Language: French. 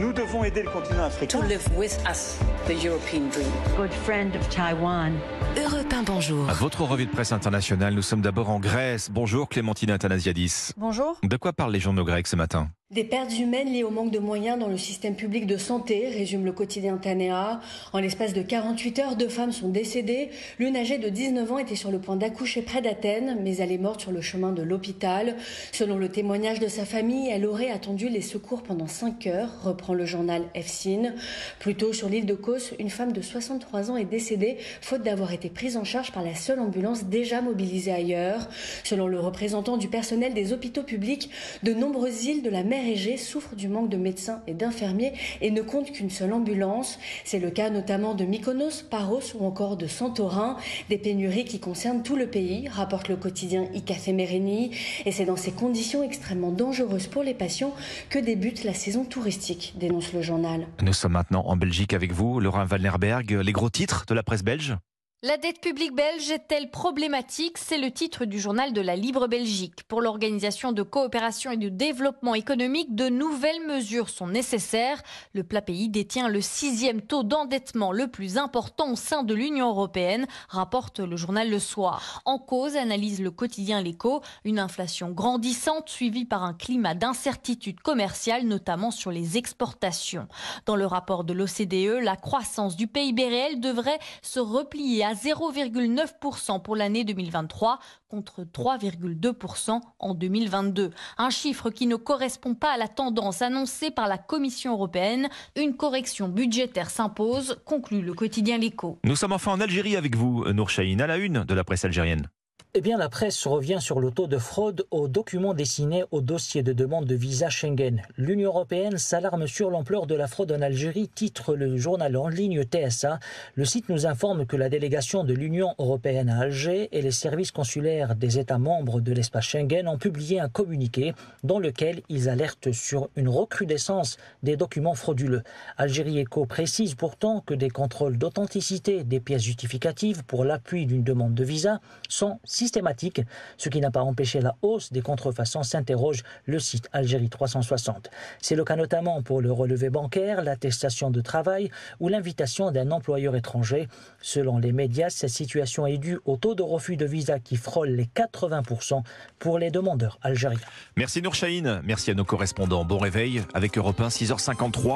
Nous devons aider le continent africain. To live with us, the European dream. Good friend of Taiwan. Europe 1, bonjour. À votre revue de presse internationale, nous sommes d'abord en Grèce. Bonjour Clémentine Athanasiadis. Bonjour. De quoi parlent les journaux grecs ce matin? Des pertes humaines liées au manque de moyens dans le système public de santé, résume le quotidien Tanea. En l'espace de 48 heures, deux femmes sont décédées. L'une âgée de 19 ans était sur le point d'accoucher près d'Athènes, mais elle est morte sur le chemin de l'hôpital. Selon le témoignage de sa famille, elle aurait attendu les secours pendant 5 heures, reprend le journal EFSIN. Plus tôt, sur l'île de Kos, une femme de 63 ans est décédée, faute d'avoir été prise en charge par la seule ambulance déjà mobilisée ailleurs. Selon le représentant du personnel des hôpitaux publics, de nombreuses îles de la mer Égée souffre du manque de médecins et d'infirmiers et ne compte qu'une seule ambulance. C'est le cas notamment de Mykonos, Paros ou encore de Santorin, des pénuries qui concernent tout le pays, rapporte le quotidien Icafé. Et c'est dans ces conditions extrêmement dangereuses pour les patients que débute la saison touristique, dénonce le journal. Nous sommes maintenant en Belgique avec vous, Laurent Walnerberg. Les gros titres de la presse belge? La dette publique belge est-elle problématique? C'est le titre du journal de la Libre Belgique. Pour l'Organisation de coopération et de développement économique, de nouvelles mesures sont nécessaires. Le plat pays détient le sixième taux d'endettement le plus important au sein de l'Union européenne, rapporte le journal Le Soir. En cause, analyse le quotidien L'Écho, une inflation grandissante suivie par un climat d'incertitude commerciale, notamment sur les exportations. Dans le rapport de l'OCDE, la croissance du PIB réel devrait se replier à 0,9% pour l'année 2023 contre 3,2% en 2022. Un chiffre qui ne correspond pas à la tendance annoncée par la Commission européenne. Une correction budgétaire s'impose, conclut le quotidien L'Écho. Nous sommes enfin en Algérie avec vous, Nour à la une de la presse algérienne. Eh bien, la presse revient sur le taux de fraude aux documents dessinés au dossier de demande de visa Schengen. L'Union européenne s'alarme sur l'ampleur de la fraude en Algérie, titre le journal en ligne TSA. Le site nous informe que la délégation de l'Union européenne à Alger et les services consulaires des États membres de l'espace Schengen ont publié un communiqué dans lequel ils alertent sur une recrudescence des documents frauduleux. Algérie Eco précise pourtant que des contrôles d'authenticité des pièces justificatives pour l'appui d'une demande de visa sont systématique, ce qui n'a pas empêché la hausse des contrefaçons, s'interroge le site Algérie 360. C'est le cas notamment pour le relevé bancaire, l'attestation de travail ou l'invitation d'un employeur étranger. Selon les médias, cette situation est due au taux de refus de visa qui frôle les 80% pour les demandeurs algériens. Merci Nour Chahine, merci à nos correspondants. Bon réveil avec Europe 1, 6h53.